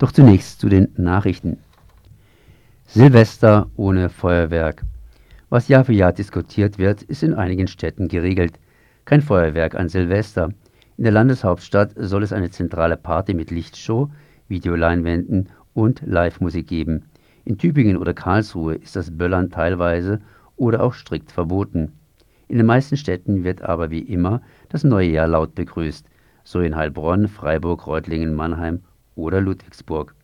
Doch zunächst zu den Nachrichten. Silvester ohne Feuerwerk. Was Jahr für Jahr diskutiert wird, ist in einigen Städten geregelt. Kein Feuerwerk an Silvester. In der Landeshauptstadt soll es eine zentrale Party mit Lichtshow, Videoleinwänden und Live-Musik geben. In Tübingen oder Karlsruhe ist das Böllern teilweise oder auch strikt verboten. In den meisten Städten wird aber wie immer das neue Jahr laut begrüßt, so in Heilbronn, Freiburg, Reutlingen, Mannheim oder Ludwigsburg.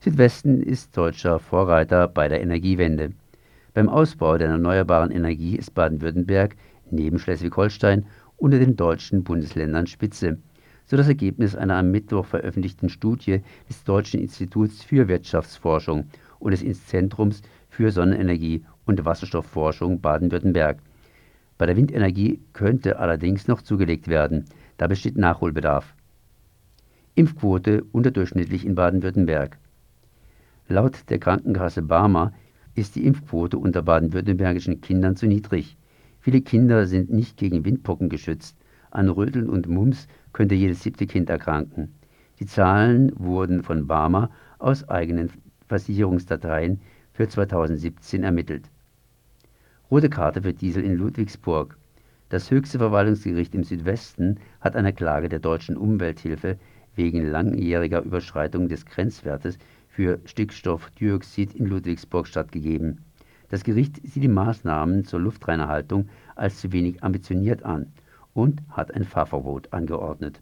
Südwesten ist deutscher Vorreiter bei der Energiewende. Beim Ausbau der erneuerbaren Energie ist Baden-Württemberg neben Schleswig-Holstein unter den deutschen Bundesländern Spitze, so das Ergebnis einer am Mittwoch veröffentlichten Studie des Deutschen Instituts für Wirtschaftsforschung und des Zentrums für Sonnenenergie und Wasserstoffforschung Baden-Württemberg. Bei der Windenergie könnte allerdings noch zugelegt werden, da besteht Nachholbedarf. Impfquote unterdurchschnittlich in Baden-Württemberg. Laut der Krankenkasse Barmer ist die Impfquote unter baden-württembergischen Kindern zu niedrig. Viele Kinder sind nicht gegen Windpocken geschützt. An Röteln und Mumps könnte jedes siebte Kind erkranken. Die Zahlen wurden von Barmer aus eigenen Versicherungsdateien für 2017 ermittelt. Rote Karte für Diesel in Ludwigsburg. Das höchste Verwaltungsgericht im Südwesten hat einer Klage der deutschen Umwelthilfe wegen langjähriger Überschreitung des Grenzwertes für Stickstoffdioxid in Ludwigsburg stattgegeben. Das Gericht sieht die Maßnahmen zur Luftreinhaltung als zu wenig ambitioniert an und hat ein Fahrverbot angeordnet